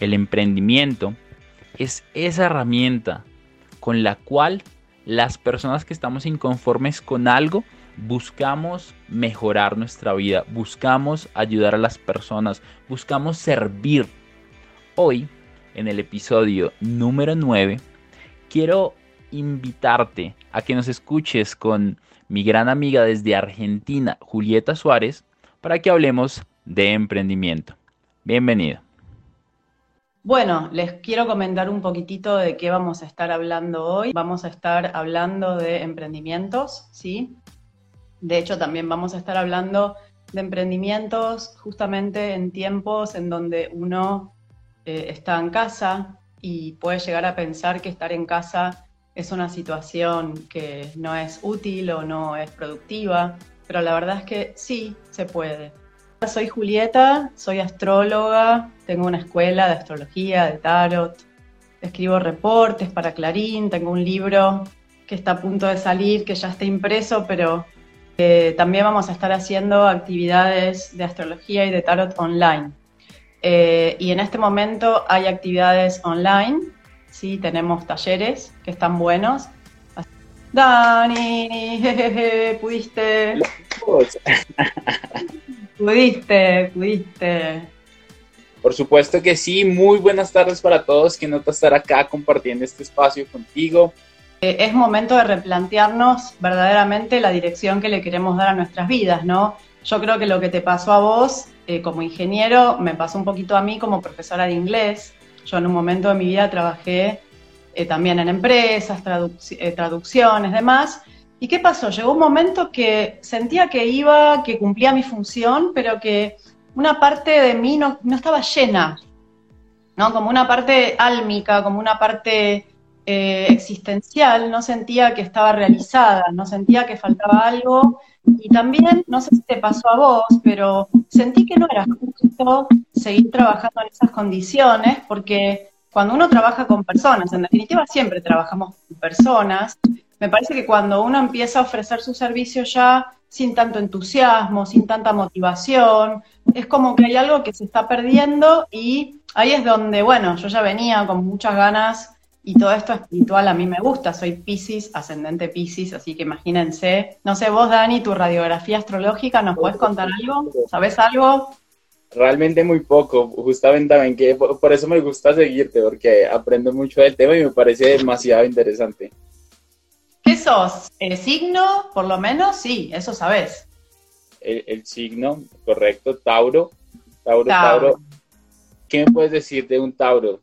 El emprendimiento es esa herramienta con la cual las personas que estamos inconformes con algo buscamos mejorar nuestra vida, buscamos ayudar a las personas, buscamos servir. Hoy, en el episodio número 9, quiero invitarte a que nos escuches con mi gran amiga desde Argentina, Julieta Suárez, para que hablemos de emprendimiento. Bienvenido. Bueno, les quiero comentar un poquitito de qué vamos a estar hablando hoy. Vamos a estar hablando de emprendimientos, ¿sí? De hecho, también vamos a estar hablando de emprendimientos justamente en tiempos en donde uno eh, está en casa y puede llegar a pensar que estar en casa es una situación que no es útil o no es productiva, pero la verdad es que sí se puede. Soy Julieta, soy astróloga, tengo una escuela de astrología, de tarot, escribo reportes para Clarín, tengo un libro que está a punto de salir, que ya está impreso, pero eh, también vamos a estar haciendo actividades de astrología y de tarot online. Eh, y en este momento hay actividades online, sí, tenemos talleres que están buenos. Dani, jejeje, pudiste. Pudiste, pudiste. Por supuesto que sí, muy buenas tardes para todos, que nota estar acá compartiendo este espacio contigo. Eh, es momento de replantearnos verdaderamente la dirección que le queremos dar a nuestras vidas, ¿no? Yo creo que lo que te pasó a vos eh, como ingeniero me pasó un poquito a mí como profesora de inglés. Yo en un momento de mi vida trabajé eh, también en empresas, traducciones, demás, ¿Y qué pasó? Llegó un momento que sentía que iba, que cumplía mi función, pero que una parte de mí no, estaba llena, ¿no? Como una parte álmica, como una parte eh, existencial, no sentía que estaba realizada, no sentía que faltaba algo. Y también, no sé si te pasó a vos, pero sentí que no era justo seguir trabajando en esas condiciones, porque cuando uno trabaja con personas, en definitiva siempre trabajamos con personas, me parece que cuando uno empieza a ofrecer su servicio ya sin tanto entusiasmo, sin tanta motivación, es como que hay algo que se está perdiendo y ahí es donde, bueno, yo ya venía con muchas ganas y todo esto espiritual a mí me gusta, soy Pisces, ascendente Pisces, así que imagínense. No sé, vos Dani, tu radiografía astrológica, ¿nos puedes contar algo? ¿Sabes algo? Realmente muy poco, justamente también que por eso me gusta seguirte, porque aprendo mucho del tema y me parece demasiado interesante. ¿Qué sos? ¿El signo? Por lo menos, sí, eso sabes. El, signo, correcto, Tauro. Tauro, Tauro. ¿Qué me puedes decir de un Tauro?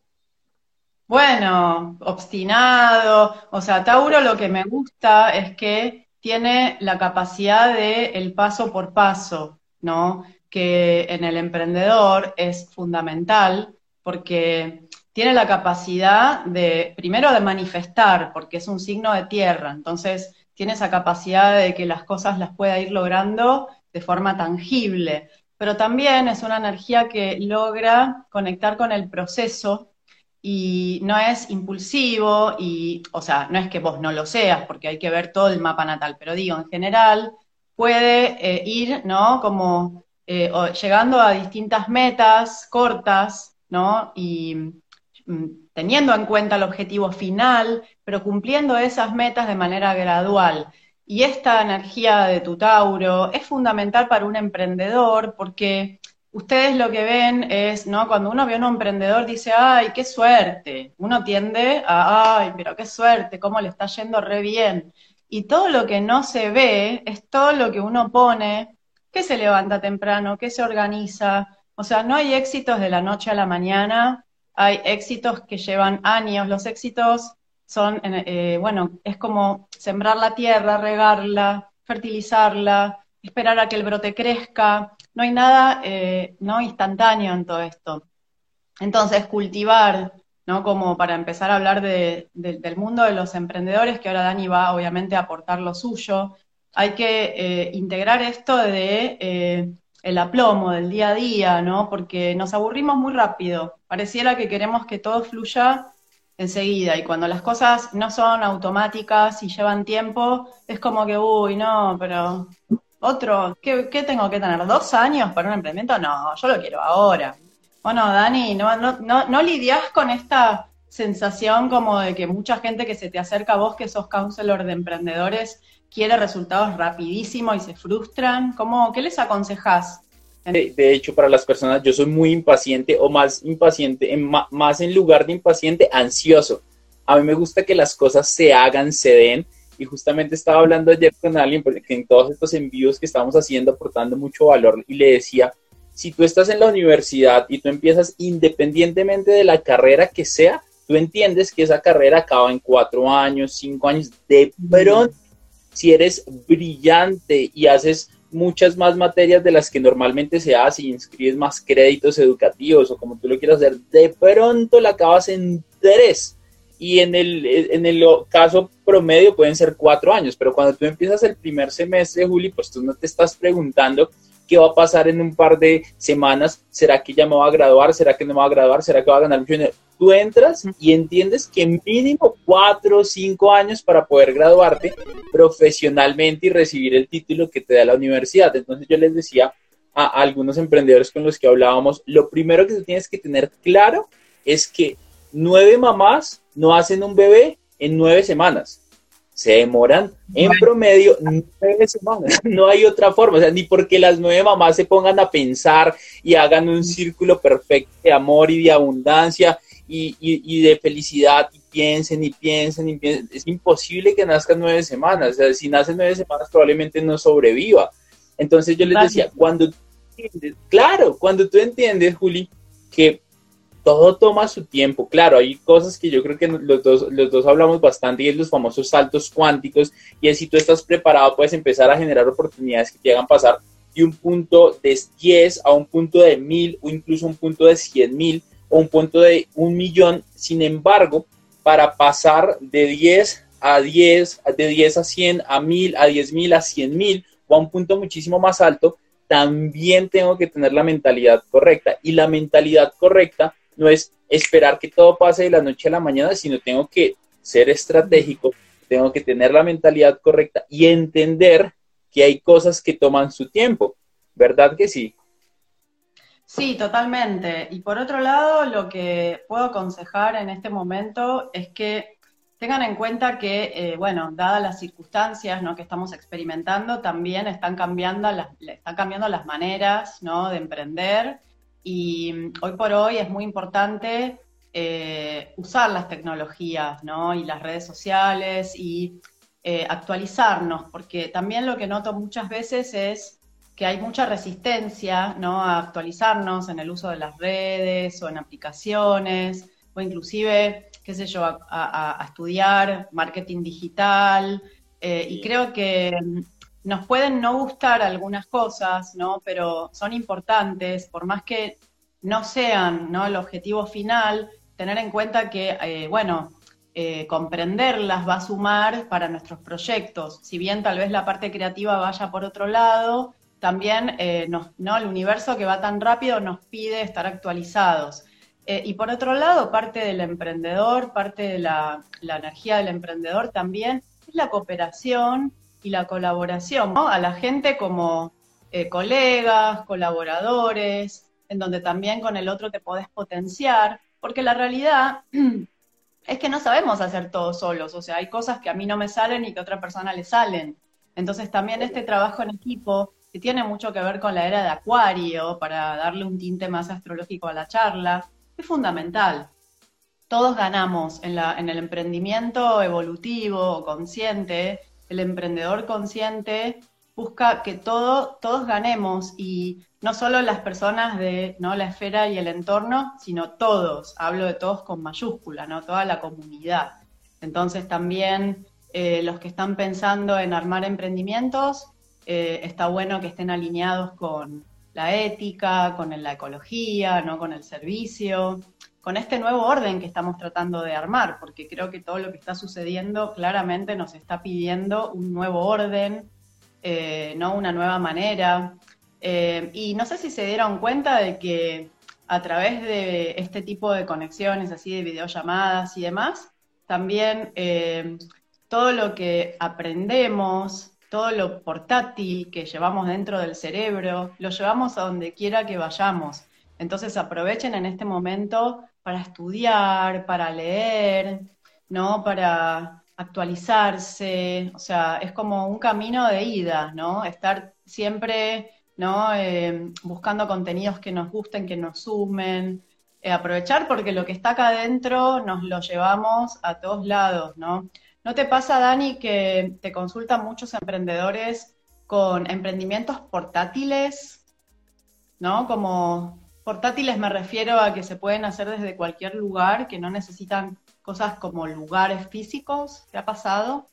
Bueno, obstinado. O sea, Tauro lo que me gusta es que tiene la capacidad de el paso por paso, ¿no? Que en el emprendedor es fundamental porque tiene la capacidad de, primero, de manifestar, porque es un signo de tierra, entonces tiene esa capacidad de que las cosas las pueda ir logrando de forma tangible, pero también es una energía que logra conectar con el proceso y no es impulsivo y, o sea, no es que vos no lo seas, porque hay que ver todo el mapa natal, pero digo, en general puede eh, ir, ¿no? Como eh, llegando a distintas metas cortas, ¿no? Y teniendo en cuenta el objetivo final, pero cumpliendo esas metas de manera gradual. Y esta energía de tu Tauro es fundamental para un emprendedor porque ustedes lo que ven es, ¿no? Cuando uno ve a un emprendedor dice, ay, qué suerte. Uno tiende a, ay, pero qué suerte, cómo le está yendo re bien. Y todo lo que no se ve es todo lo que uno pone, que se levanta temprano, que se organiza. O sea, no hay éxitos de la noche a la mañana, hay éxitos que llevan años. Los éxitos son, eh, bueno, es como sembrar la tierra, regarla, fertilizarla, esperar a que el brote crezca. No hay nada eh, no instantáneo en todo esto. Entonces, cultivar, ¿no? Como para empezar a hablar del mundo de los emprendedores, que ahora Dani va obviamente a aportar lo suyo, hay que eh, integrar esto de el aplomo del día a día, ¿no? Porque nos aburrimos muy rápido. Pareciera que queremos que todo fluya enseguida y cuando las cosas no son automáticas y llevan tiempo, es como que, uy, no, pero otro, ¿qué, tengo que tener? ¿Dos años para un emprendimiento? No, yo lo quiero ahora. Bueno, Dani, ¿no, no, no, no lidias con esta sensación como de que mucha gente que se te acerca a vos, que sos counselor de emprendedores, quiere resultados rapidísimos y se frustran? ¿Cómo, ¿Qué les aconsejas? De, hecho, para las personas, yo soy muy impaciente o más impaciente, en, más en lugar de impaciente, ansioso. A mí me gusta que las cosas se hagan, se den. Y justamente estaba hablando ayer con alguien, porque en todos estos envíos que estamos haciendo, aportando mucho valor, y le decía, si tú estás en la universidad y tú empiezas independientemente de la carrera que sea, tú entiendes que esa carrera acaba en cuatro años, cinco años. De pronto, si eres brillante y haces muchas más materias de las que normalmente se hace y inscribes más créditos educativos o como tú lo quieras hacer, de pronto la acabas en tres. Y en el, en el caso promedio pueden ser cuatro años, pero cuando tú empiezas el primer semestre, Juli, pues tú no te estás preguntando qué va a pasar en un par de semanas, ¿será que ya me va a graduar? ¿Será que no me va a graduar? ¿Será que va a ganar mucho dinero? Tú entras y entiendes que mínimo cuatro o cinco años para poder graduarte profesionalmente y recibir el título que te da la universidad. Entonces yo les decía a algunos emprendedores con los que hablábamos, lo primero que tú tienes que tener claro es que nueve mamás no hacen un bebé en nueve semanas se demoran en promedio nueve semanas. No hay otra forma, o sea, ni porque las nueve mamás se pongan a pensar y hagan un círculo perfecto de amor y de abundancia y, de felicidad y piensen y piensen y piensen. Es imposible que nazcan nueve semanas, o sea, si nacen nueve semanas probablemente no sobreviva. Entonces yo les decía, cuando, claro, cuando tú entiendes, Juli, que todo toma su tiempo. Claro, hay cosas que yo creo que los dos, los dos hablamos bastante y es los famosos saltos cuánticos. Y si tú estás preparado, puedes empezar a generar oportunidades que te hagan pasar de un punto de 10 a un punto de 1000 o incluso un punto de 100 mil o un punto de un millón. Sin embargo, para pasar de 10 a 10, de 10 a 100, a 1000, a 10 mil, a 100 mil o a un punto muchísimo más alto, también tengo que tener la mentalidad correcta. Y la mentalidad correcta no es esperar que todo pase de la noche a la mañana, sino tengo que ser estratégico, tengo que tener la mentalidad correcta y entender que hay cosas que toman su tiempo, ¿verdad que sí? Sí, totalmente. Y por otro lado, lo que puedo aconsejar en este momento es que tengan en cuenta que, eh, bueno, dadas las circunstancias ¿no? que estamos experimentando, también están cambiando las, están cambiando las maneras ¿no? de emprender y mm, hoy por hoy es muy importante eh, usar las tecnologías ¿no? y las redes sociales y eh, actualizarnos, porque también lo que noto muchas veces es que hay mucha resistencia ¿no? a actualizarnos en el uso de las redes o en aplicaciones, o inclusive, qué sé yo, a, estudiar marketing digital. Eh, y creo que mm, nos pueden no gustar algunas cosas, ¿no? Pero son importantes, por más que no sean ¿no? el objetivo final, tener en cuenta que, eh, bueno, eh, comprenderlas va a sumar para nuestros proyectos. Si bien tal vez la parte creativa vaya por otro lado, también eh, ¿no? el universo que va tan rápido nos pide estar actualizados. y por otro lado, parte del emprendedor, parte de la, la energía del emprendedor también es la cooperación y la colaboración, A la gente como eh, colegas, colaboradores, en donde también con el otro te podés potenciar, porque la realidad es que no sabemos hacer todo solos, o sea, hay cosas que a mí no me salen y que a otra persona le salen. Entonces también este trabajo en equipo que tiene mucho que ver con la era de Acuario, para darle un tinte más astrológico a la charla, es fundamental. Todos ganamos en, la, en el emprendimiento evolutivo, consciente, el emprendedor consciente busca que todo, todos ganemos y no solo las personas de la esfera y el entorno, sino todos, hablo de todos con mayúscula, ¿no? toda la comunidad. Entonces también eh, los que están pensando en armar emprendimientos, eh, está bueno que estén alineados con la ética, con la ecología, ¿no? con el servicio, con este nuevo orden que estamos tratando de armar, porque creo que todo lo que está sucediendo claramente nos está pidiendo un nuevo orden, eh, ¿no? Una nueva manera. Eh, y no sé si se dieron cuenta de que a través de este tipo de conexiones, así de videollamadas y demás, también eh, todo lo que aprendemos, todo lo portátil que llevamos dentro del cerebro, lo llevamos a donde quiera que vayamos. Entonces aprovechen en este momento para estudiar, para leer, ¿no? Para actualizarse, o sea, es como un camino de ida, ¿no? Estar siempre, ¿no? Eh, buscando contenidos que nos gusten, que nos sumen, eh, aprovechar porque lo que está acá adentro nos lo llevamos a todos lados, ¿no? ¿No te pasa, Dani, que te consultan muchos emprendedores con emprendimientos portátiles, ¿no? Como portátiles me refiero a que se pueden hacer desde cualquier lugar, que no necesitan cosas como lugares físicos? ¿Te ha pasado?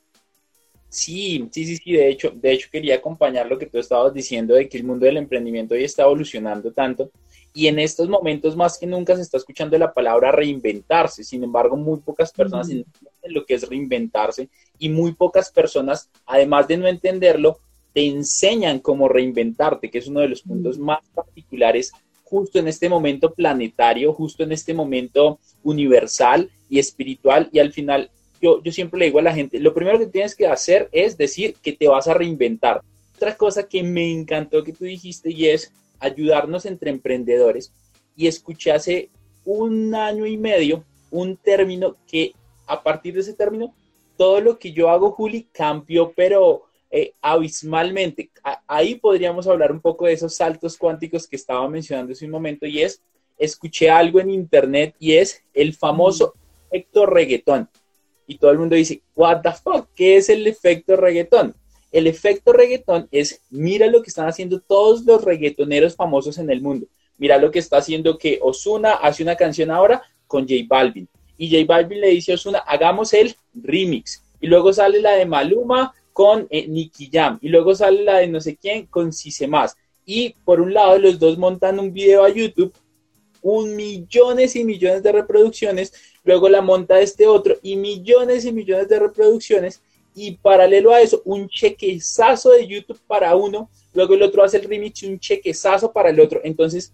Sí, sí, sí, sí, de hecho, de hecho quería acompañar lo que tú estabas diciendo de que el mundo del emprendimiento hoy está evolucionando tanto y en estos momentos más que nunca se está escuchando la palabra reinventarse, sin embargo muy pocas personas entienden lo que es reinventarse y muy pocas personas, además de no entenderlo, te enseñan cómo reinventarte, que es uno de los puntos más particulares justo en este momento planetario, justo en este momento universal y espiritual. Y al final, yo, yo siempre le digo a la gente, lo primero que tienes que hacer es decir que te vas a reinventar. Otra cosa que me encantó que tú dijiste y es ayudarnos entre emprendedores. Y escuché hace un año y medio un término que a partir de ese término, todo lo que yo hago, Juli, cambió, pero eh, abismalmente. ahí podríamos hablar un poco de esos saltos cuánticos que estaba mencionando hace un momento y es, escuché algo en internet y es el famoso efecto reggaetón. Y todo el mundo dice, what the fuck, ¿qué es el efecto reggaetón? El efecto reggaetón es, mira lo que están haciendo todos los reggaetoneros famosos en el mundo. Mira lo que está haciendo que Osuna hace una canción ahora con J Balvin. Y J Balvin le dice a Osuna, hagamos el remix. Y luego sale la de Maluma con eh, Nicky Jam y luego sale la de no sé quién con Cise Más. Y por un lado los dos montan un video a YouTube, un millones y millones de reproducciones, luego la monta este otro y millones y millones de reproducciones y paralelo a eso un chequezazo de YouTube para uno, luego el otro hace el remix y un chequezazo para el otro. Entonces,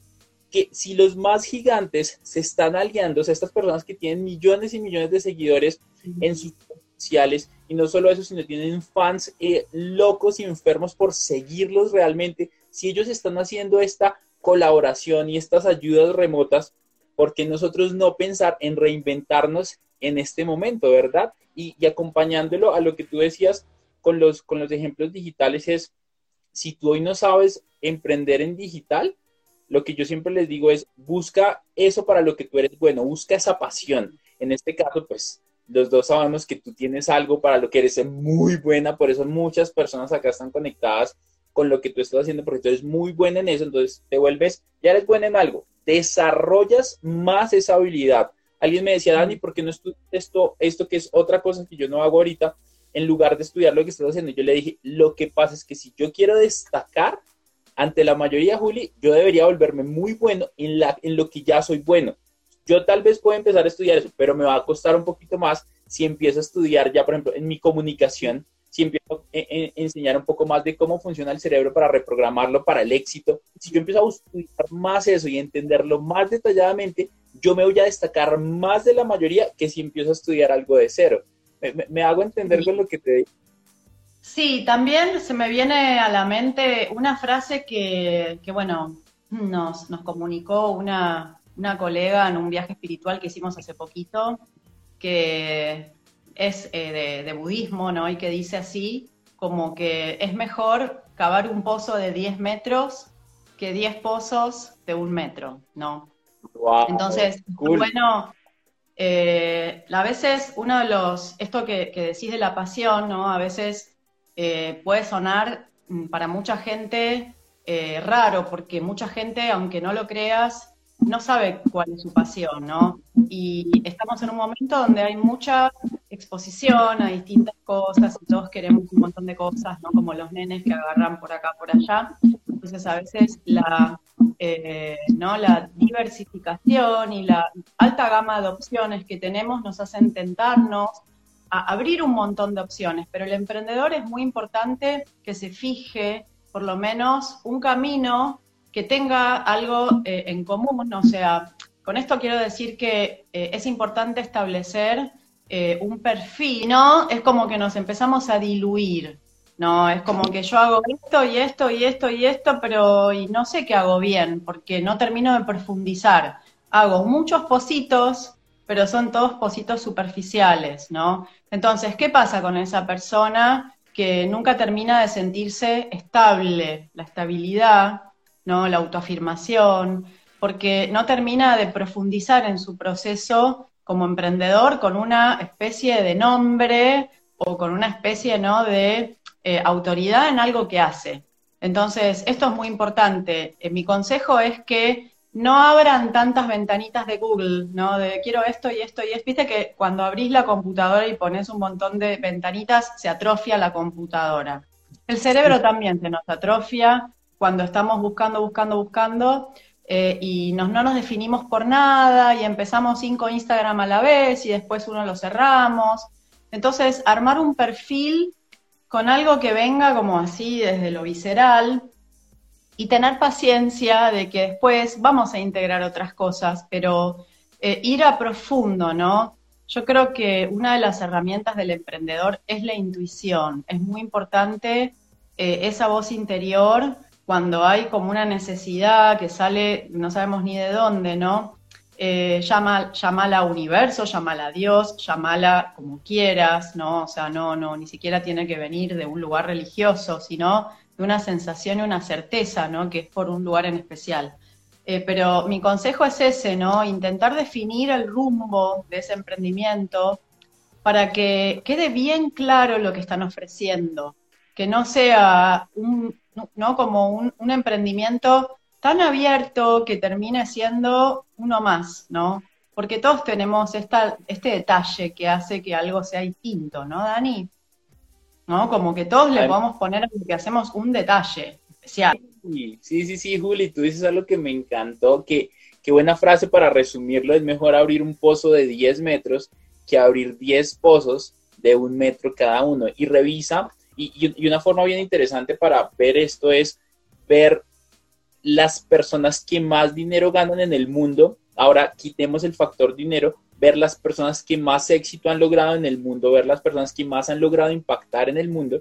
que si los más gigantes se están aliando, o sea, estas personas que tienen millones y millones de seguidores en sus sociales, y no solo eso, sino tienen fans eh, locos y enfermos por seguirlos realmente. Si ellos están haciendo esta colaboración y estas ayudas remotas, ¿por qué nosotros no pensar en reinventarnos en este momento, verdad? Y, acompañándolo a lo que tú decías con los, con los ejemplos digitales es, si tú hoy no sabes emprender en digital, lo que yo siempre les digo es, busca eso para lo que tú eres bueno, busca esa pasión. En este caso, pues los dos sabemos que tú tienes algo para lo que eres muy buena, por eso muchas personas acá están conectadas con lo que tú estás haciendo, porque tú eres muy buena en eso, entonces te vuelves, ya eres buena en algo, desarrollas más esa habilidad. Alguien me decía, Dani, ¿por qué no estudias esto, esto que es otra cosa que yo no hago ahorita, en lugar de estudiar lo que estás haciendo? Yo le dije, lo que pasa es que si yo quiero destacar ante la mayoría, Juli, yo debería volverme muy bueno en, la, en lo que ya soy bueno. Yo tal vez pueda empezar a estudiar eso, pero me va a costar un poquito más si empiezo a estudiar ya, por ejemplo, en mi comunicación, si empiezo a enseñar un poco más de cómo funciona el cerebro para reprogramarlo para el éxito, si yo empiezo a estudiar más eso y entenderlo más detalladamente, yo me voy a destacar más de la mayoría que si empiezo a estudiar algo de cero. Me, hago entender con lo que te digo. Sí, también se me viene a la mente una frase que, que bueno, nos, nos comunicó una, una colega en un viaje espiritual que hicimos hace poquito, que es eh, de, budismo, ¿no? Y que dice así, como que es mejor cavar un pozo de 10 metros que 10 pozos de un metro, ¿no? Entonces, bueno, eh, a veces uno de los, esto que, decís de la pasión, ¿no? A veces eh, puede sonar mm, para mucha gente raro, porque mucha gente, aunque no lo creas, no sabe cuál es su pasión, ¿no? Y estamos en un momento donde hay mucha exposición a distintas cosas y todos queremos un montón de cosas, ¿no? Como los nenes que agarran por acá, por allá. Entonces a veces la, eh, ¿no? la diversificación y la alta gama de opciones que tenemos nos hacen tentarnos a abrir un montón de opciones, pero el emprendedor es muy importante que se fije por lo menos un camino que tenga algo eh, en común, o sea, con esto quiero decir que eh, es importante establecer eh, un perfil, ¿no? Es como que nos empezamos a diluir, ¿no? Es como que yo hago esto y esto y esto y esto, pero y no sé qué hago bien, porque no termino de profundizar. Hago muchos positos, pero son todos positos superficiales, ¿no? Entonces, ¿qué pasa con esa persona que nunca termina de sentirse estable? La estabilidad ¿no? La autoafirmación, porque no termina de profundizar en su proceso como emprendedor con una especie de nombre o con una especie ¿no? de eh, autoridad en algo que hace. Entonces, esto es muy importante. Eh, mi consejo es que no abran tantas ventanitas de Google, ¿no? De quiero esto y esto y es. Viste que cuando abrís la computadora y pones un montón de ventanitas, se atrofia la computadora. El cerebro también se nos atrofia cuando estamos buscando, buscando, buscando, eh, y no nos definimos por nada y empezamos cinco Instagram a la vez y después uno lo cerramos. Entonces, armar un perfil con algo que venga como así desde lo visceral y tener paciencia de que después vamos a integrar otras cosas, pero eh, ir a profundo, ¿no? Yo creo que una de las herramientas del emprendedor es la intuición. Es muy importante eh, esa voz interior cuando hay como una necesidad que sale, no sabemos ni de dónde, ¿no? Eh, llama, llamala universo, llamala a Dios, llamala como quieras, ¿no? O sea, no, no, ni siquiera tiene que venir de un lugar religioso, sino de una sensación y una certeza, ¿no? Que es por un lugar en especial. Eh, pero mi consejo es ese, ¿no? Intentar definir el rumbo de ese emprendimiento para que quede bien claro lo que están ofreciendo, que no sea un, ¿no? Como un, emprendimiento tan abierto que termine siendo uno más, ¿no? Porque todos tenemos esta, este detalle que hace que algo sea distinto, ¿no, Dani? ¿No? Como que todos le podemos poner a lo que hacemos un detalle especial. Sí, sí, sí, Juli, tú dices algo que me encantó, que qué buena frase para resumirlo, es mejor abrir un pozo de 10 metros que abrir 10 pozos de un metro cada uno. Y revisa y, una forma bien interesante para ver esto es ver las personas que más dinero ganan en el mundo. Ahora quitemos el factor dinero, ver las personas que más éxito han logrado en el mundo, ver las personas que más han logrado impactar en el mundo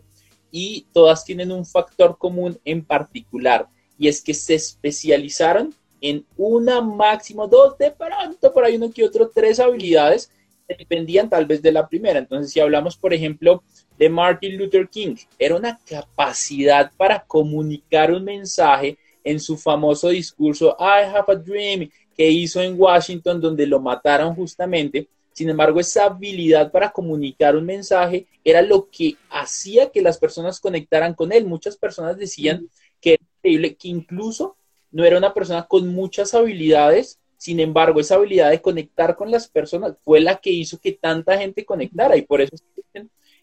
y todas tienen un factor común en particular y es que se especializaron en una máximo dos de pronto por ahí uno que otro tres habilidades dependían tal vez de la primera entonces si hablamos por ejemplo de Martin Luther King. Era una capacidad para comunicar un mensaje en su famoso discurso I Have a Dream que hizo en Washington donde lo mataron justamente. Sin embargo, esa habilidad para comunicar un mensaje era lo que hacía que las personas conectaran con él. Muchas personas decían que era increíble, que incluso no era una persona con muchas habilidades, sin embargo, esa habilidad de conectar con las personas fue la que hizo que tanta gente conectara y por eso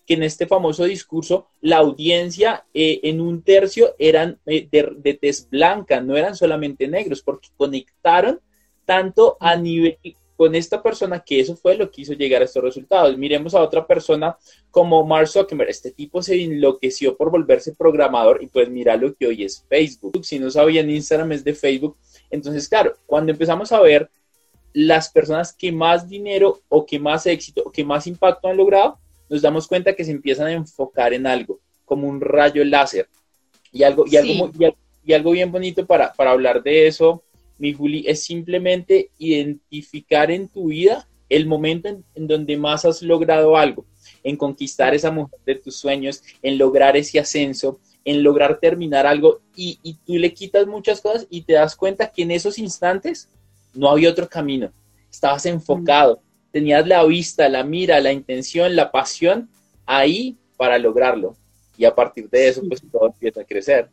que en este famoso discurso la audiencia eh, en un tercio eran eh, de, de tez blanca, no eran solamente negros, porque conectaron tanto a nivel con esta persona que eso fue lo que hizo llegar a estos resultados. Miremos a otra persona como Mark Zuckerberg. Este tipo se enloqueció por volverse programador y pues mira lo que hoy es Facebook. Si no sabían, Instagram es de Facebook. Entonces, claro, cuando empezamos a ver las personas que más dinero o que más éxito o que más impacto han logrado, nos damos cuenta que se empiezan a enfocar en algo, como un rayo láser. Y algo, y algo, y, algo bien bonito para, para hablar de eso, mi Juli, es simplemente identificar en tu vida el momento en, donde más has logrado algo, en conquistar esa mujer de tus sueños, en lograr ese ascenso, en lograr terminar algo y, y tú le quitas muchas cosas y te das cuenta que en esos instantes no había otro camino. Estabas enfocado, tenías la vista, la mira, la intención, la pasión ahí para lograrlo. Y a partir de eso, pues todo empieza a crecer.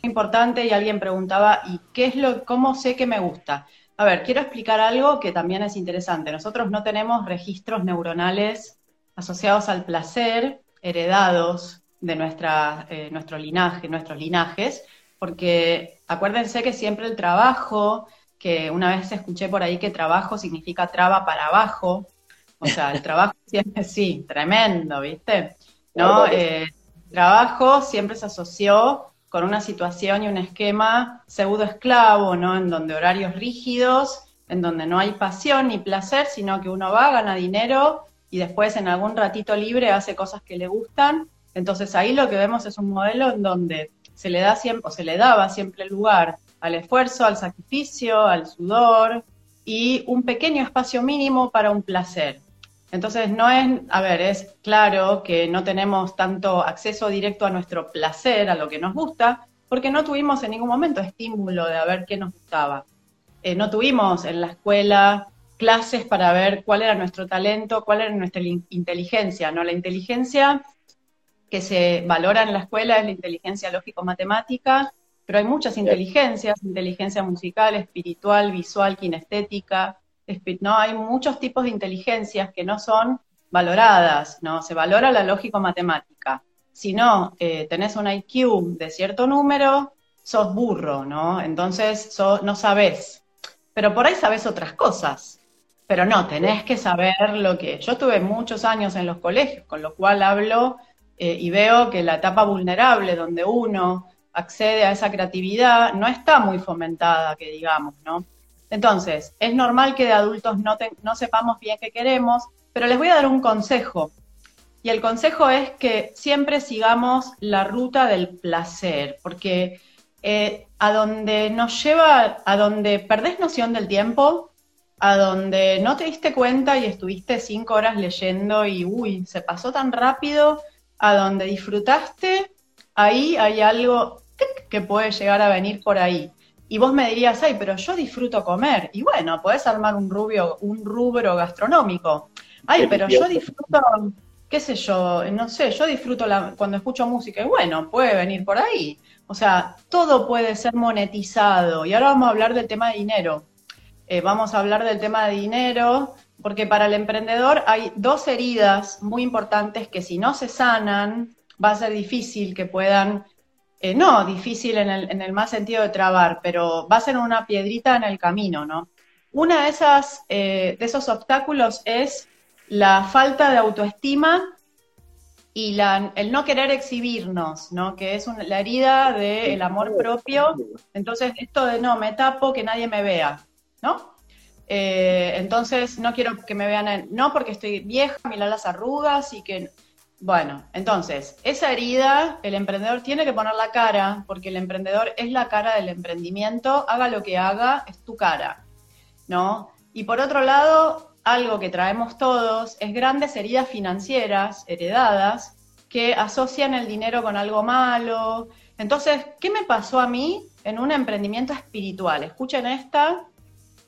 Importante, y alguien preguntaba, ¿y qué es lo, cómo sé que me gusta? A ver, quiero explicar algo que también es interesante. Nosotros no tenemos registros neuronales asociados al placer, heredados de nuestra, eh, nuestro linaje, nuestros linajes, porque acuérdense que siempre el trabajo, que una vez escuché por ahí que trabajo significa traba para abajo, o sea, el trabajo siempre, sí, tremendo, ¿viste? ¿No? Eh, trabajo siempre se asoció con una situación y un esquema pseudo esclavo, ¿no? En donde horarios rígidos, en donde no hay pasión ni placer, sino que uno va, gana dinero y después en algún ratito libre hace cosas que le gustan. Entonces ahí lo que vemos es un modelo en donde se le da siempre, o se le daba siempre lugar al esfuerzo, al sacrificio, al sudor y un pequeño espacio mínimo para un placer. Entonces, no es, a ver, es claro que no tenemos tanto acceso directo a nuestro placer, a lo que nos gusta, porque no tuvimos en ningún momento estímulo de a ver qué nos gustaba. Eh, no tuvimos en la escuela clases para ver cuál era nuestro talento, cuál era nuestra inteligencia, ¿no? La inteligencia que se valora en la escuela es la inteligencia lógico-matemática, pero hay muchas inteligencias, inteligencia musical, espiritual, visual, kinestética, ¿no? Hay muchos tipos de inteligencias que no son valoradas, ¿no? Se valora la lógico-matemática. Si no eh, tenés un IQ de cierto número, sos burro, ¿no? Entonces no sabés. Pero por ahí sabés otras cosas. Pero no, tenés que saber lo que... Yo tuve muchos años en los colegios, con lo cual hablo eh, y veo que la etapa vulnerable donde uno accede a esa creatividad no está muy fomentada, que digamos, ¿no? Entonces, es normal que de adultos no, no sepamos bien qué queremos, pero les voy a dar un consejo. Y el consejo es que siempre sigamos la ruta del placer, porque eh, a donde nos lleva, a donde perdés noción del tiempo, a donde no te diste cuenta y estuviste cinco horas leyendo y uy, se pasó tan rápido, a donde disfrutaste, ahí hay algo que puede llegar a venir por ahí y vos me dirías, ay, pero yo disfruto comer. Y bueno, podés armar un, rubio, un rubro gastronómico. Ay, pero yo disfruto, qué sé yo, no sé, yo disfruto la, cuando escucho música. Y bueno, puede venir por ahí. O sea, todo puede ser monetizado. Y ahora vamos a hablar del tema de dinero. Eh, vamos a hablar del tema de dinero, porque para el emprendedor hay dos heridas muy importantes que si no se sanan, va a ser difícil que puedan eh, no, difícil en el, en el más sentido de trabar, pero va a ser una piedrita en el camino, ¿no? Una de esas, eh, de esos obstáculos es la falta de autoestima y el no querer exhibirnos, ¿no? Que es la herida del amor propio. Entonces, esto de no, me tapo, que nadie me vea, ¿no? Eh, entonces, no quiero que me vean, no porque estoy vieja, mirar las arrugas y que bueno, entonces, esa herida, el emprendedor tiene que poner la cara, porque el emprendedor es la cara del emprendimiento, haga lo que haga, es tu cara, ¿no? Y por otro lado, algo que traemos todos es grandes heridas financieras heredadas que asocian el dinero con algo malo. Entonces, ¿qué me pasó a mí en un emprendimiento espiritual? Escuchen esta,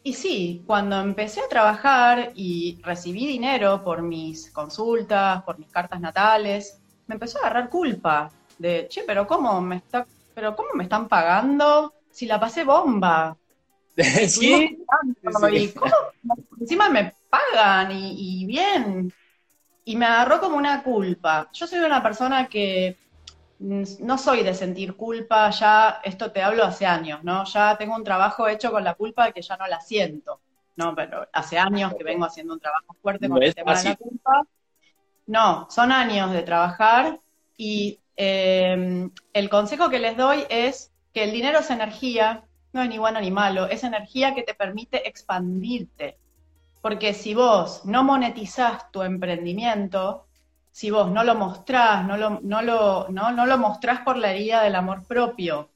y sí, cuando empecé a trabajar y recibí dinero por mis consultas, por mis cartas natales, me empezó a agarrar culpa de, che, pero ¿cómo me está, pero cómo me están pagando si la pasé bomba? Sí. Y ¿cómo? Encima me pagan y, y bien. Y me agarró como una culpa. Yo soy una persona que no soy de sentir culpa, ya esto te hablo hace años, ¿no? Ya tengo un trabajo hecho con la culpa de que ya no la siento, ¿no? Pero hace años que vengo haciendo un trabajo fuerte con el tema de la culpa. No, son años de trabajar y em, el consejo que les doy es que el dinero es energía, no es ni bueno ni malo, es energía que te permite expandirte. Porque si vos no monetizás tu emprendimiento, si vos no lo mostrás, no lo, no lo, no, no lo mostrás por la herida del amor propio,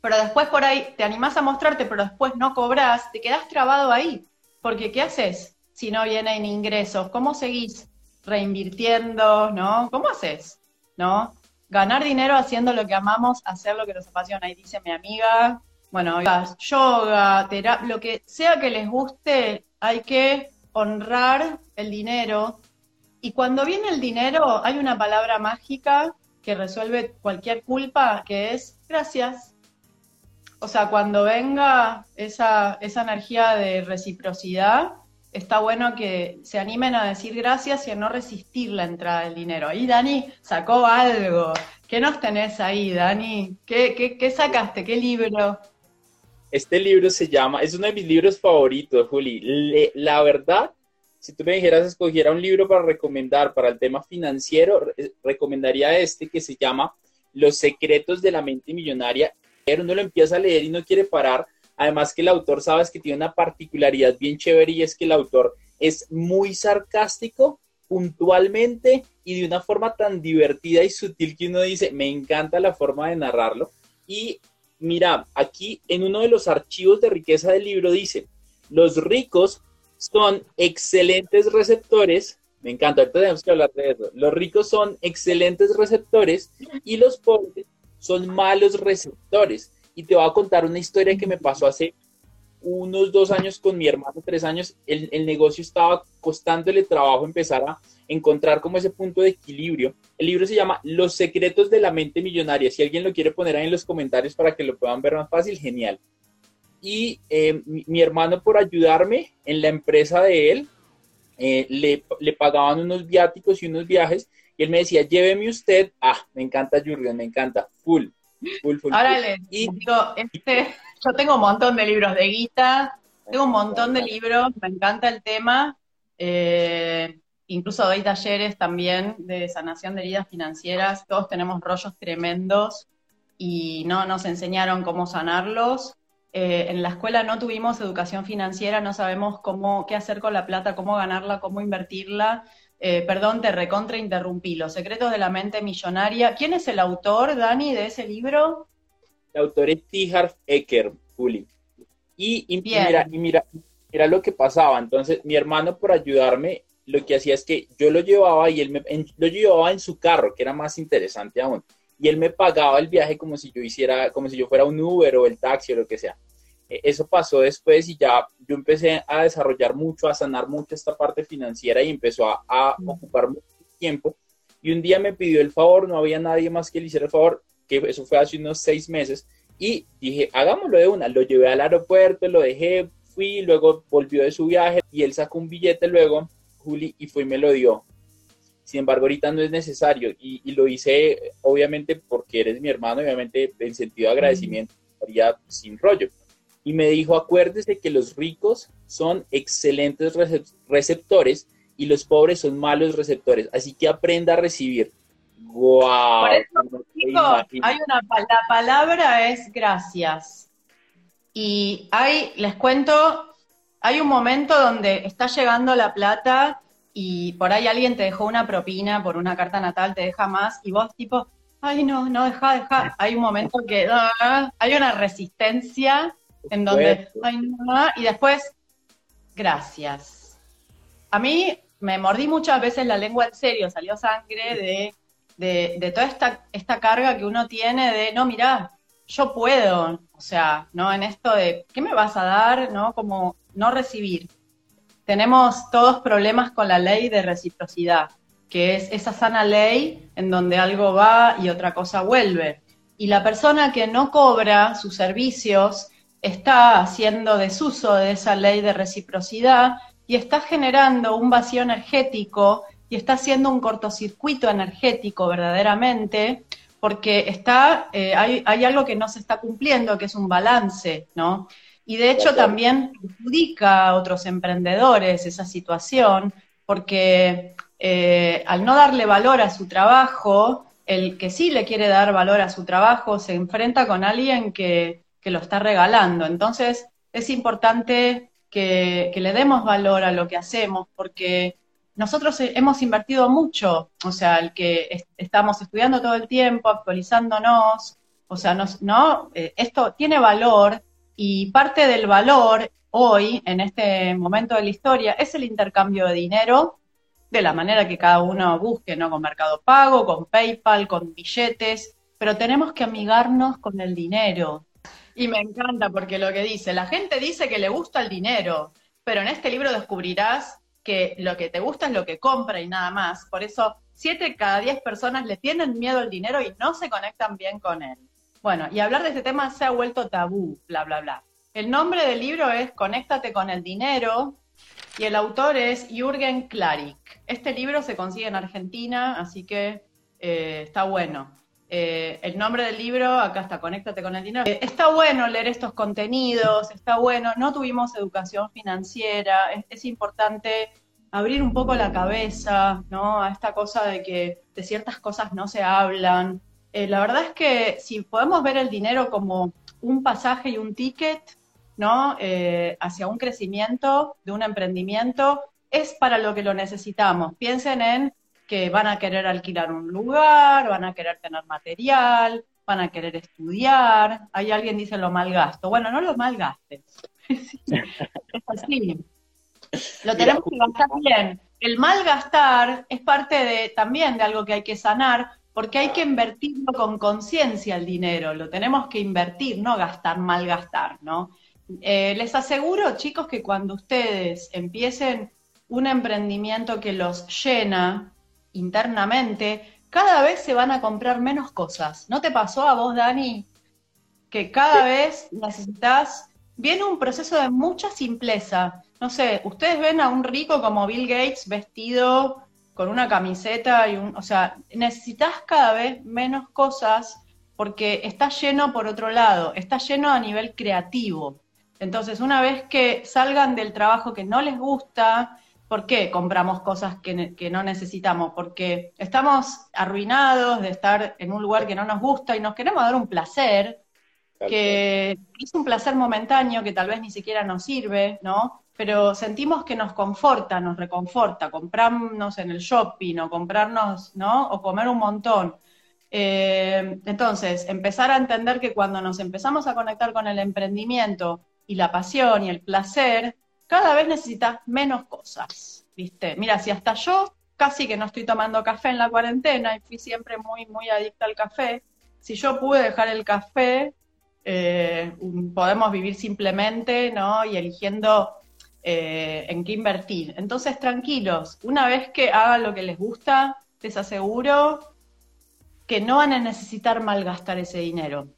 pero después por ahí te animás a mostrarte, pero después no cobrás, te quedás trabado ahí. Porque ¿qué haces si no vienen ingresos? ¿Cómo seguís reinvirtiendo? ¿No? ¿Cómo haces? ¿No? ganar dinero haciendo lo que amamos, hacer lo que nos apasiona. Y dice mi amiga, bueno, yoga, terapia, lo que sea que les guste, hay que honrar el dinero. Y cuando viene el dinero, hay una palabra mágica que resuelve cualquier culpa, que es gracias. O sea, cuando venga esa, esa energía de reciprocidad, está bueno que se animen a decir gracias y a no resistir la entrada del dinero. Ahí Dani sacó algo. ¿Qué nos tenés ahí, Dani? ¿Qué, qué, sacaste? ¿Qué libro? Este libro se llama, es uno de mis libros favoritos, Juli. la verdad, si tú me dijeras escogiera un libro para recomendar para el tema financiero, recomendaría este que se llama Los secretos de la mente millonaria. Uno lo empieza a leer y no quiere parar Además que el autor, sabes que tiene una particularidad bien chévere y es que el autor es muy sarcástico puntualmente y de una forma tan divertida y sutil que uno dice, me encanta la forma de narrarlo. Y mira, aquí en uno de los archivos de riqueza del libro dice, los ricos son excelentes receptores, me encanta, ahorita tenemos que hablar de eso, los ricos son excelentes receptores y los pobres son malos receptores y te voy a contar una historia que me pasó hace unos dos años con mi hermano, tres años, el, el, negocio estaba costándole trabajo empezar a encontrar como ese punto de equilibrio. El libro se llama Los secretos de la mente millonaria. Si alguien lo quiere poner ahí en los comentarios para que lo puedan ver más fácil, genial. Y eh, mi, hermano por ayudarme en la empresa de él, eh, le, le, pagaban unos viáticos y unos viajes y él me decía, lléveme usted, ah, me encanta Jurgen, me encanta, full, Ahora les digo, este, yo tengo un montón de libros de guita, tengo un montón de libros, me encanta el tema. Eh, incluso doy talleres también de sanación de heridas financieras. Todos tenemos rollos tremendos y no nos enseñaron cómo sanarlos. Eh, en la escuela no tuvimos educación financiera, no sabemos cómo, qué hacer con la plata, cómo ganarla, cómo invertirla. Eh, perdón, te recontra interrumpí. Los secretos de la mente millonaria. ¿Quién es el autor, Dani, de ese libro? El autor es T. Ecker, Juli. Y, mira, y mira, era lo que pasaba. Entonces, mi hermano, por ayudarme, lo que hacía es que yo lo llevaba y él me, lo llevaba en su carro, que era más interesante aún. Y él me pagaba el viaje como si yo hiciera, como si yo fuera un Uber o el taxi o lo que sea. E, eso pasó después y ya yo empecé a desarrollar mucho, a sanar mucho esta parte financiera y empezó a, ocupar mucho tiempo. Y un día me pidió el favor, no había nadie más que le hiciera el favor, que eso fue hace unos seis meses, y dije, hagámoslo de una. Lo llevé al aeropuerto, lo dejé, fui, luego volvió de su viaje y él sacó un billete luego, Juli, y fue y me lo dio. Sin embargo, ahorita no es necesario y, y lo hice obviamente porque eres mi hermano, obviamente en sentido de agradecimiento, haría sin rollo y me dijo, acuérdese que los ricos son excelentes receptores y los pobres son malos receptores, así que aprenda a recibir. ¡Wow! Por eso, hay una, la palabra es gracias. Y hay, les cuento, hay un momento donde está llegando la plata y por ahí alguien te dejó una propina por una carta natal, te deja más, y vos tipo, ay no, no, deja, deja. Hay un momento que ah, hay una resistencia en donde, y después, gracias. A mí me mordí muchas veces la lengua en serio, salió sangre de, de, toda esta, esta carga que uno tiene de, no, mirá, yo puedo, o sea, ¿no? En esto de, ¿qué me vas a dar? ¿No? Como no recibir. Tenemos todos problemas con la ley de reciprocidad, que es esa sana ley en donde algo va y otra cosa vuelve. Y la persona que no cobra sus servicios está haciendo desuso de esa ley de reciprocidad y está generando un vacío energético y está haciendo un cortocircuito energético verdaderamente, porque está, eh, hay, hay, algo que no se está cumpliendo, que es un balance, ¿no? Y de hecho también perjudica a otros emprendedores esa situación, porque eh, al no darle valor a su trabajo, el que sí le quiere dar valor a su trabajo se enfrenta con alguien que que lo está regalando. Entonces, es importante que, le demos valor a lo que hacemos, porque nosotros hemos invertido mucho, o sea, el que estamos estudiando todo el tiempo, actualizándonos, o sea, no, eh, esto tiene valor y parte del valor hoy, en este momento de la historia, es el intercambio de dinero de la manera que cada uno busque, ¿no? Con Mercado Pago, con PayPal, con billetes, pero tenemos que amigarnos con el dinero. Y me encanta porque lo que dice, la gente dice que le gusta el dinero, pero en este libro descubrirás que lo que te gusta es lo que compra y nada más. Por eso, siete cada diez personas le tienen miedo al dinero y no se conectan bien con él. Bueno, y hablar de este tema se ha vuelto tabú, bla, bla, bla. El nombre del libro es Conéctate con el dinero y el autor es Jürgen Klarik. Este libro se consigue en Argentina, así que eh, está bueno. Eh, el nombre del libro, acá está, Conéctate con el dinero. Eh, está bueno leer estos contenidos, está bueno, no tuvimos educación financiera, es, importante abrir un poco la cabeza, ¿no? A esta cosa de que de ciertas cosas no se hablan. La verdad es que si podemos ver el dinero como un pasaje y un ticket, ¿no? Eh, hacia un crecimiento de un emprendimiento, es para lo que lo necesitamos. Piensen en que van a querer alquilar un lugar, van a querer tener material, van a querer estudiar. Ahí alguien dice lo malgasto. Bueno, no lo malgastes. es así. Lo tenemos que gastar bien. El malgastar es parte de, también de algo que hay que sanar, porque hay que invertirlo con conciencia el dinero. Lo tenemos que invertir, no gastar, malgastar, ¿no? Eh, les aseguro, chicos, que cuando ustedes empiecen un emprendimiento que los llena internamente, cada vez se van a comprar menos cosas. ¿No te pasó a vos, Dani? Que cada vez necesitas, viene un proceso de mucha simpleza. No sé, ustedes ven a un rico como Bill Gates vestido con una camiseta y un, o sea, necesitas cada vez menos cosas porque está lleno por otro lado, está lleno a nivel creativo. Entonces, una vez que salgan del trabajo que no les gusta, ¿por qué compramos cosas que, no necesitamos? Porque estamos arruinados de estar en un lugar que no nos gusta y nos queremos dar un placer, que es un placer momentáneo que tal vez ni siquiera nos sirve, ¿no? Pero sentimos que nos conforta, nos reconforta, comprarnos en el shopping o comprarnos, ¿no? O comer un montón. Eh, entonces, empezar a entender que cuando nos empezamos a conectar con el emprendimiento y la pasión y el placer, cada vez necesitas menos cosas, ¿viste? Mira, si hasta yo casi que no estoy tomando café en la cuarentena y fui siempre muy, muy adicta al café, si yo pude dejar el café, eh, podemos vivir simplemente, ¿no? Y eligiendo eh, en qué invertir. Entonces, tranquilos, una vez que hagan lo que les gusta, les aseguro que no van a necesitar malgastar ese dinero.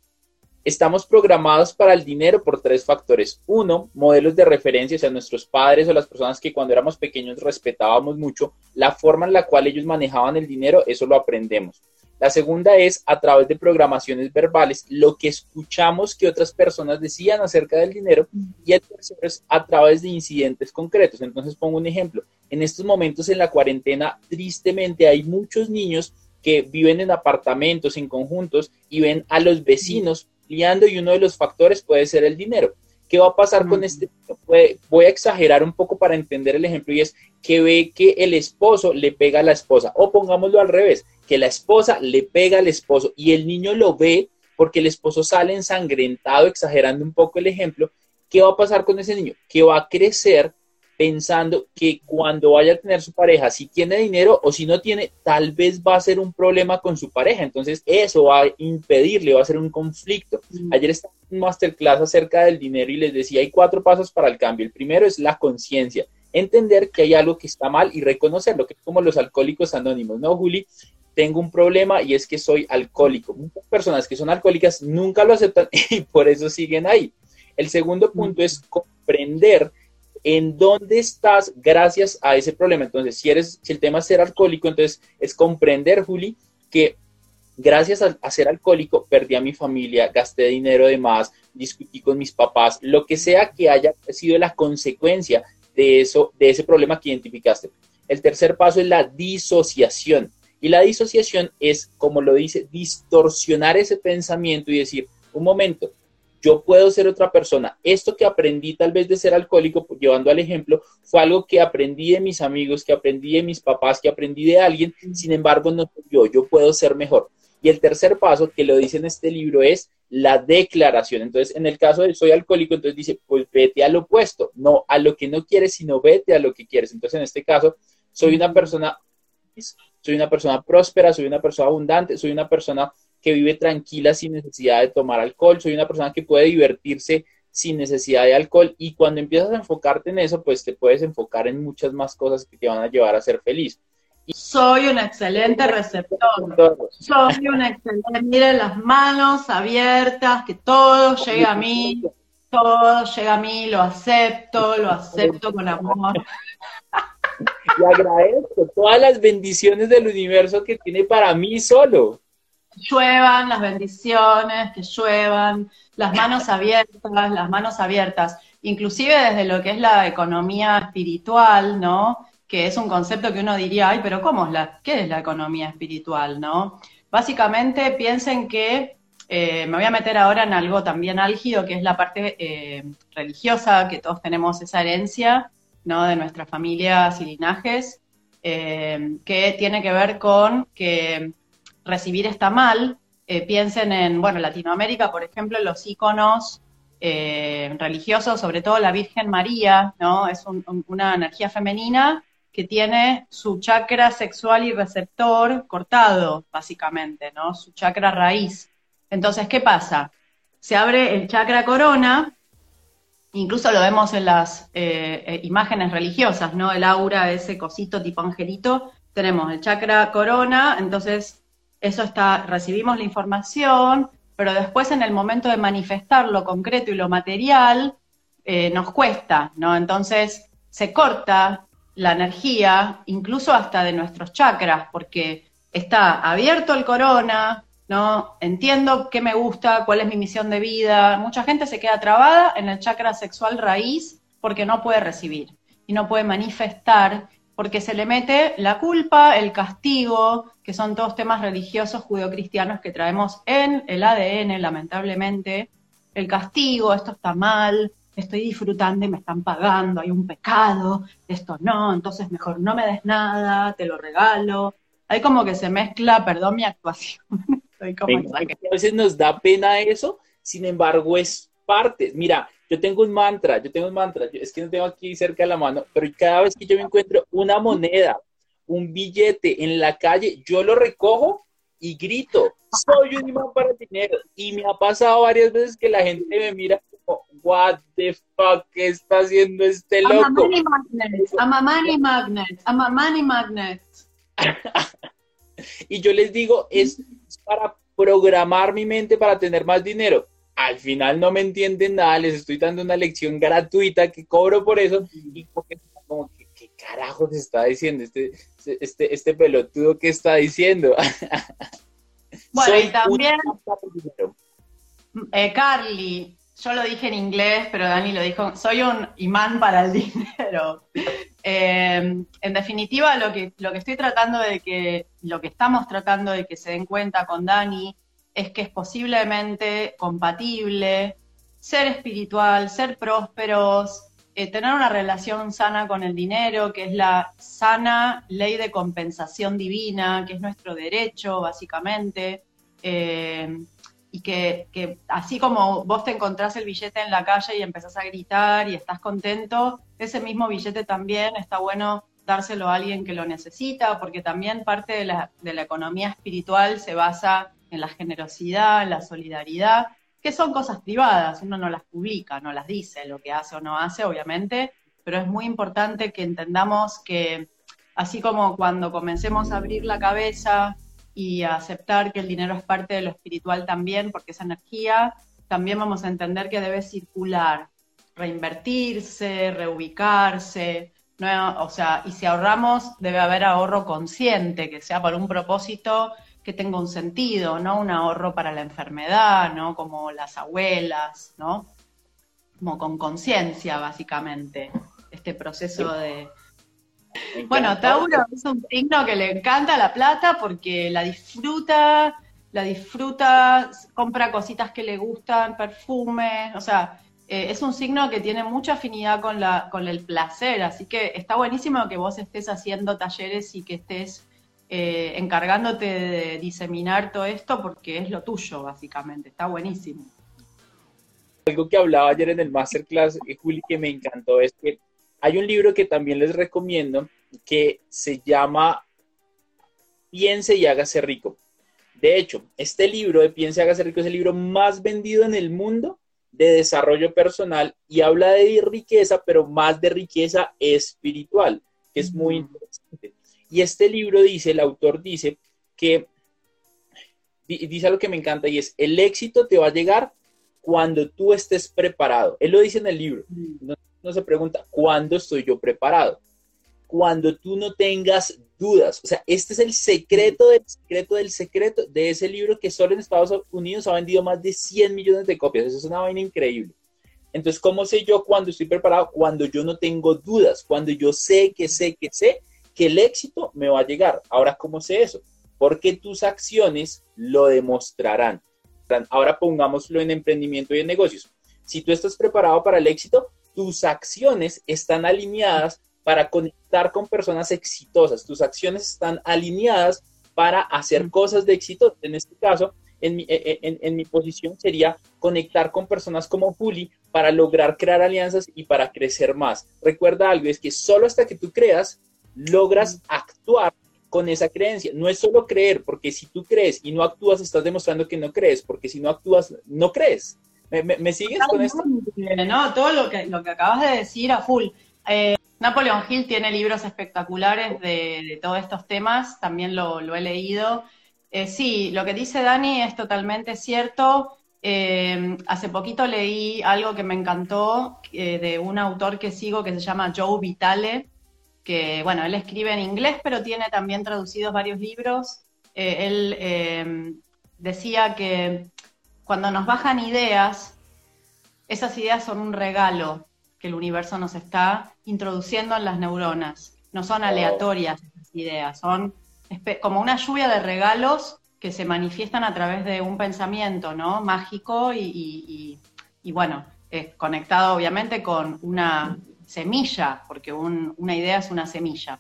Estamos programados para el dinero por tres factores. Uno, modelos de referencia, o sea, nuestros padres o las personas que cuando éramos pequeños respetábamos mucho, la forma en la cual ellos manejaban el dinero, eso lo aprendemos. La segunda es a través de programaciones verbales, lo que escuchamos que otras personas decían acerca del dinero. Y el tercero es a través de incidentes concretos. Entonces pongo un ejemplo. En estos momentos en la cuarentena, tristemente hay muchos niños que viven en apartamentos, en conjuntos, y ven a los vecinos y uno de los factores puede ser el dinero. ¿Qué va a pasar con este? voy a exagerar un poco para entender el ejemplo y es que ve que el esposo le pega a la esposa o pongámoslo al revés, que la esposa le pega al esposo y el niño lo ve porque el esposo sale ensangrentado, exagerando un poco el ejemplo. ¿Qué va a pasar con ese niño? Que va a crecer pensando que cuando vaya a tener su pareja, si tiene dinero o si no tiene, tal vez va a ser un problema con su pareja. Entonces eso va a impedirle, va a ser un conflicto. Ayer estaba en un masterclass acerca del dinero y les decía, hay cuatro pasos para el cambio. El primero es la conciencia, entender que hay algo que está mal y reconocerlo, que es como los alcohólicos anónimos, ¿no, Juli? Tengo un problema y es que soy alcohólico. Muchas personas que son alcohólicas nunca lo aceptan y por eso siguen ahí. El segundo punto es comprender en dónde estás gracias a ese problema. Entonces, si eres, si el tema es ser alcohólico, entonces es comprender, Juli, que gracias a, ser alcohólico perdí a mi familia, gasté dinero de más, discutí con mis papás, lo que sea que haya sido la consecuencia de eso, de ese problema que identificaste. El tercer paso es la disociación. Y la disociación es, como lo dice, distorsionar ese pensamiento y decir, un momento, yo puedo ser otra persona. Esto que aprendí tal vez de ser alcohólico, llevando al ejemplo, fue algo que aprendí de mis amigos, que aprendí de mis papás, que aprendí de alguien, sin embargo no soy yo, yo puedo ser mejor. Y el tercer paso que lo dice en este libro es la declaración. Entonces, en el caso de soy alcohólico, entonces dice, pues vete al opuesto, no a lo que no quieres, sino vete a lo que quieres. Entonces, en este caso, soy una persona, soy una persona próspera, soy una persona abundante, soy una persona que vive tranquila sin necesidad de tomar alcohol, soy una persona que puede divertirse sin necesidad de alcohol y cuando empiezas a enfocarte en eso, pues te puedes enfocar en muchas más cosas que te van a llevar a ser feliz. Soy un excelente receptor. Soy un excelente. Miren las manos abiertas, que todo llega a mí. Todo llega a mí, lo acepto, lo acepto con amor. Y agradezco todas las bendiciones del universo que tiene para mí solo lluevan las bendiciones, que lluevan, las manos abiertas, las manos abiertas, inclusive desde lo que es la economía espiritual, ¿no? Que es un concepto que uno diría, ay, pero ¿cómo es la, qué es la economía espiritual, no? Básicamente piensen que, eh, me voy a meter ahora en algo también álgido, que es la parte eh, religiosa, que todos tenemos esa herencia, ¿no? De nuestras familias y linajes, eh, que tiene que ver con que recibir está mal. Eh, piensen en, bueno, Latinoamérica, por ejemplo, los íconos eh, religiosos, sobre todo la Virgen María, ¿no? Es una energía femenina que tiene su chakra sexual y receptor cortado, básicamente, ¿no? Su chakra raíz. Entonces, ¿qué pasa? Se abre el chakra corona, incluso lo vemos en las eh, imágenes religiosas, ¿no? El aura, ese cosito tipo angelito, tenemos el chakra corona, entonces eso está, recibimos la información, pero después en el momento de manifestar lo concreto y lo material, eh, nos cuesta, ¿no? Entonces se corta la energía, incluso hasta de nuestros chakras, porque está abierto el corona, ¿no? Entiendo qué me gusta, cuál es mi misión de vida. Mucha gente se queda trabada en el chakra sexual raíz porque no puede recibir y no puede manifestar porque se le mete la culpa, el castigo, que son todos temas religiosos judeocristianos que traemos en el ADN, lamentablemente. El castigo, esto está mal, estoy disfrutando y me están pagando, hay un pecado, esto no, entonces mejor no me des nada, te lo regalo. Hay como que se mezcla, perdón mi actuación. A veces nos da pena eso, sin embargo es parte. Mira, yo tengo un mantra, yo tengo un mantra, es que no tengo aquí cerca de la mano, pero cada vez que yo me encuentro una moneda, un billete en la calle, yo lo recojo y grito, soy un imán para dinero. Y me ha pasado varias veces que la gente me mira como, what the fuck, ¿qué está haciendo este loco? I'm a money magnet, I'm a money magnet, I'm a money magnet. y yo les digo, es para programar mi mente para tener más dinero al final no me entienden nada, les estoy dando una lección gratuita que cobro por eso y como que, ¿qué carajos está diciendo este, este, este pelotudo que está diciendo? Bueno, y también eh, Carly, yo lo dije en inglés, pero Dani lo dijo, soy un imán para el dinero. Eh, en definitiva, lo que, lo que estoy tratando de que, lo que estamos tratando de que se den cuenta con Dani es que es posiblemente compatible ser espiritual, ser prósperos, eh, tener una relación sana con el dinero, que es la sana ley de compensación divina, que es nuestro derecho, básicamente. Eh, y que, que, así como vos te encontrás el billete en la calle y empezás a gritar y estás contento, ese mismo billete también está bueno dárselo a alguien que lo necesita, porque también parte de la, de la economía espiritual se basa en la generosidad, en la solidaridad, que son cosas privadas, uno no las publica, no las dice, lo que hace o no hace, obviamente, pero es muy importante que entendamos que así como cuando comencemos a abrir la cabeza y aceptar que el dinero es parte de lo espiritual también, porque es energía, también vamos a entender que debe circular, reinvertirse, reubicarse, o sea, y si ahorramos, debe haber ahorro consciente, que sea por un propósito que tenga un sentido, ¿no? Un ahorro para la enfermedad, ¿no? Como las abuelas, ¿no? Como con conciencia, básicamente, este proceso de... Bueno, Tauro es un signo que le encanta la plata porque la disfruta, la disfruta, compra cositas que le gustan, perfumes, o sea, eh, es un signo que tiene mucha afinidad con, la, con el placer, así que está buenísimo que vos estés haciendo talleres y que estés eh, encargándote de diseminar todo esto porque es lo tuyo, básicamente. Está buenísimo. Algo que hablaba ayer en el masterclass, eh, Juli, que me encantó, es que hay un libro que también les recomiendo, que se llama Piense y hágase rico. De hecho, este libro de Piense y hágase rico es el libro más vendido en el mundo de desarrollo personal y habla de riqueza, pero más de riqueza espiritual, que es muy interesante. Y este libro dice, el autor dice que, dice algo que me encanta y es, el éxito te va a llegar cuando tú estés preparado. Él lo dice en el libro. No se pregunta, ¿cuándo estoy yo preparado? Cuando tú no tengas dudas. O sea, este es el secreto del secreto del secreto de ese libro que solo en Estados Unidos ha vendido más de 100 millones de copias. Eso es una vaina increíble. Entonces, ¿cómo sé yo cuando estoy preparado? Cuando yo no tengo dudas, cuando yo sé que sé que sé que el éxito me va a llegar. Ahora, ¿cómo sé eso? Porque tus acciones lo demostrarán. Ahora pongámoslo en emprendimiento y en negocios. Si tú estás preparado para el éxito, tus acciones están alineadas para conectar con personas exitosas. Tus acciones están alineadas para hacer cosas de éxito. En este caso, en mi, en, mi, posición sería conectar con personas como Juli para lograr crear alianzas y para crecer más. Recuerda algo, es que solo hasta que tú creas, logras actuar con esa creencia. No es solo creer, porque si tú crees y no actúas, estás demostrando que no crees, porque si no actúas, no crees. ¿Me, sigues con esto? No, todo lo que, lo que acabas de decir a full. Eh, Napoleon Hill tiene libros espectaculares de, todos estos temas, también lo, he leído. Eh, sí, lo que dice Dani es totalmente cierto. Eh, hace poquito leí algo que me encantó de un autor que sigo que se llama Joe Vitale, que, bueno, él escribe en inglés, pero tiene también traducidos varios libros. él decía que cuando nos bajan ideas, esas ideas son un regalo que el universo nos está introduciendo en las neuronas. No son aleatorias esas ideas, son como una lluvia de regalos que se manifiestan a través de un pensamiento, ¿no? Mágico y, bueno, conectado obviamente con una semilla, porque una idea es una semilla.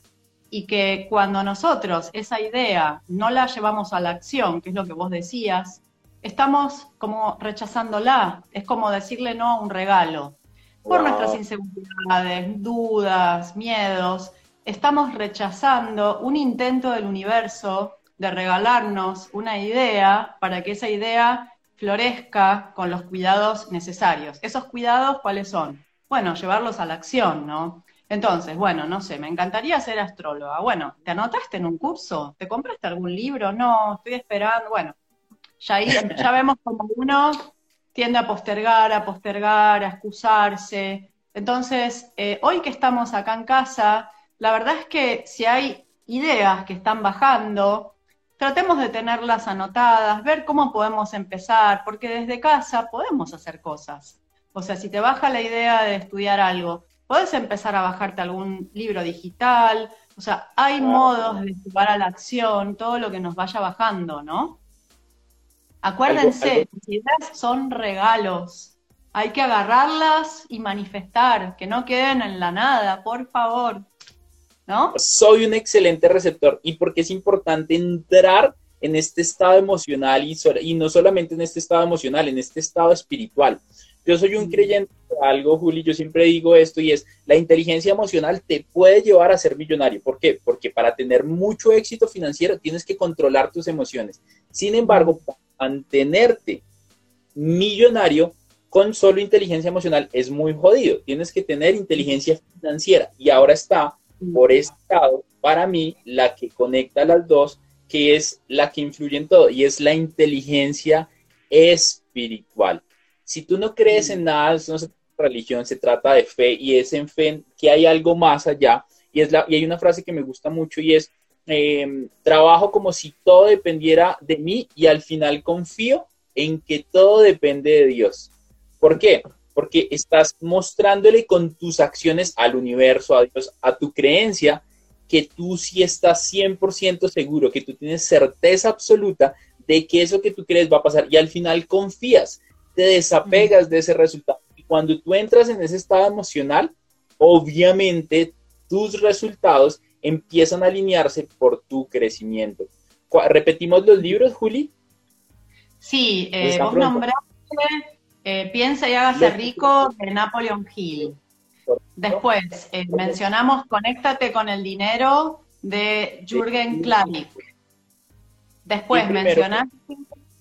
Y que cuando nosotros esa idea no la llevamos a la acción, que es lo que vos decías, estamos como rechazándola. Es como decirle no a un regalo por nuestras inseguridades, dudas, miedos, estamos rechazando un intento del universo de regalarnos una idea para que esa idea florezca con los cuidados necesarios. ¿Esos cuidados cuáles son? Bueno, llevarlos a la acción, ¿no? Entonces, bueno, no sé, me encantaría ser astróloga. Bueno, ¿te anotaste en un curso? ¿Te compraste algún libro? No, estoy esperando. Bueno, ya ahí ya vemos como uno tiende a postergar, a postergar, a excusarse. Entonces, eh, hoy que estamos acá en casa, la verdad es que si hay ideas que están bajando, tratemos de tenerlas anotadas, ver cómo podemos empezar, porque desde casa podemos hacer cosas. O sea, si te baja la idea de estudiar algo, puedes empezar a bajarte algún libro digital, o sea, hay modos de jugar a la acción, todo lo que nos vaya bajando, ¿no? Acuérdense, las ideas son regalos. Hay que agarrarlas y manifestar, que no queden en la nada, por favor. ¿No? Soy un excelente receptor y porque es importante entrar en este estado emocional y, y no solamente en este estado emocional, en este estado espiritual. Yo soy un creyente de algo, Juli, yo siempre digo esto y es, la inteligencia emocional te puede llevar a ser millonario. ¿Por qué? Porque para tener mucho éxito financiero tienes que controlar tus emociones. Sin embargo, mantenerte millonario con solo inteligencia emocional es muy jodido. Tienes que tener inteligencia financiera. Y ahora está por estado, para mí, la que conecta las dos, que es la que influye en todo, y es la inteligencia espiritual. Si tú no crees en nada, no se trata de religión, se trata de fe, y es en fe que hay algo más allá. Y, es la, y hay una frase que me gusta mucho y es, Em, trabajo como si todo dependiera de mí y al final confío en que todo depende de Dios. ¿Por qué? Porque estás mostrándole con tus acciones al universo, a Dios, a tu creencia, que tú sí estás 100% seguro, que tú tienes certeza absoluta de que eso que tú crees va a pasar y al final confías, te desapegas de ese resultado. Y cuando tú entras en ese estado emocional, obviamente tus resultados empiezan a alinearse por tu crecimiento. ¿Repetimos los libros, Juli? Sí, eh, vos nombraste eh, Piensa y hágase rico de Napoleon Hill. Después, eh, mencionamos Conéctate con el dinero de Jürgen Klarik. Después mencionaste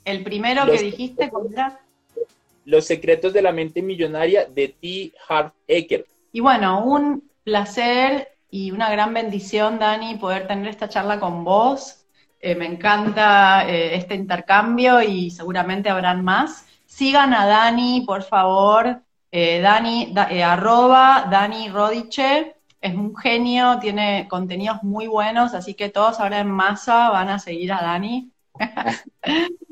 el primero que dijiste, ¿cómo Los secretos de la mente millonaria de T. Harv Eker. Y bueno, un placer y una gran bendición, Dani, poder tener esta charla con vos. Eh, me encanta eh, este intercambio y seguramente habrán más. Sigan a Dani, por favor. Eh, Dani, arroba Dani Rodiche. Es un genio, tiene contenidos muy buenos, así que todos ahora en masa van a seguir a Dani.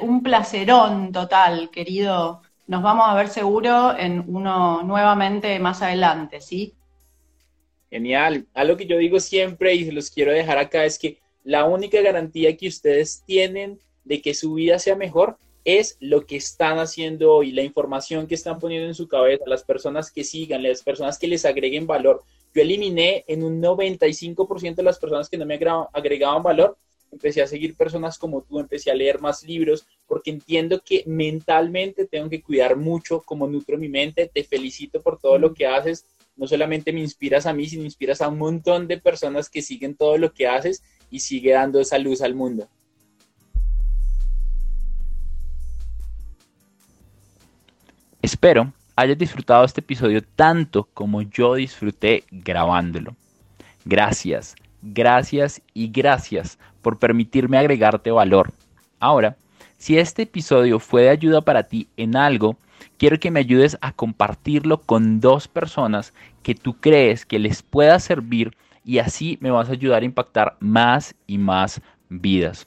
un placerón total, querido. Nos vamos a ver seguro en uno nuevamente más adelante, ¿sí? Genial. Algo que yo digo siempre y se los quiero dejar acá es que la única garantía que ustedes tienen de que su vida sea mejor es lo que están haciendo hoy, la información que están poniendo en su cabeza, las personas que sigan, las personas que les agreguen valor. Yo eliminé en un 95% de las personas que no me agregaban valor, empecé a seguir personas como tú, empecé a leer más libros, porque entiendo que mentalmente tengo que cuidar mucho cómo nutro mi mente. Te felicito por todo lo que haces no solamente me inspiras a mí, sino inspiras a un montón de personas que siguen todo lo que haces y sigue dando esa luz al mundo. Espero hayas disfrutado este episodio tanto como yo disfruté grabándolo. Gracias, gracias y gracias por permitirme agregarte valor. Ahora, si este episodio fue de ayuda para ti en algo, quiero que me ayudes a compartirlo con dos personas que tú crees que les pueda servir y así me vas a ayudar a impactar más y más vidas.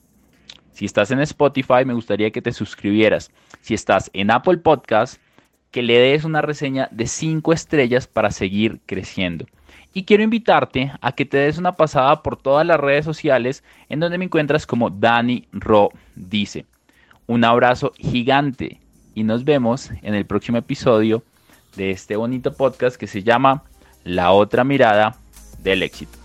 Si estás en Spotify, me gustaría que te suscribieras. Si estás en Apple Podcast, que le des una reseña de 5 estrellas para seguir creciendo. Y quiero invitarte a que te des una pasada por todas las redes sociales en donde me encuentras como Dani Ro dice. Un abrazo gigante y nos vemos en el próximo episodio de este bonito podcast que se llama La otra mirada del éxito.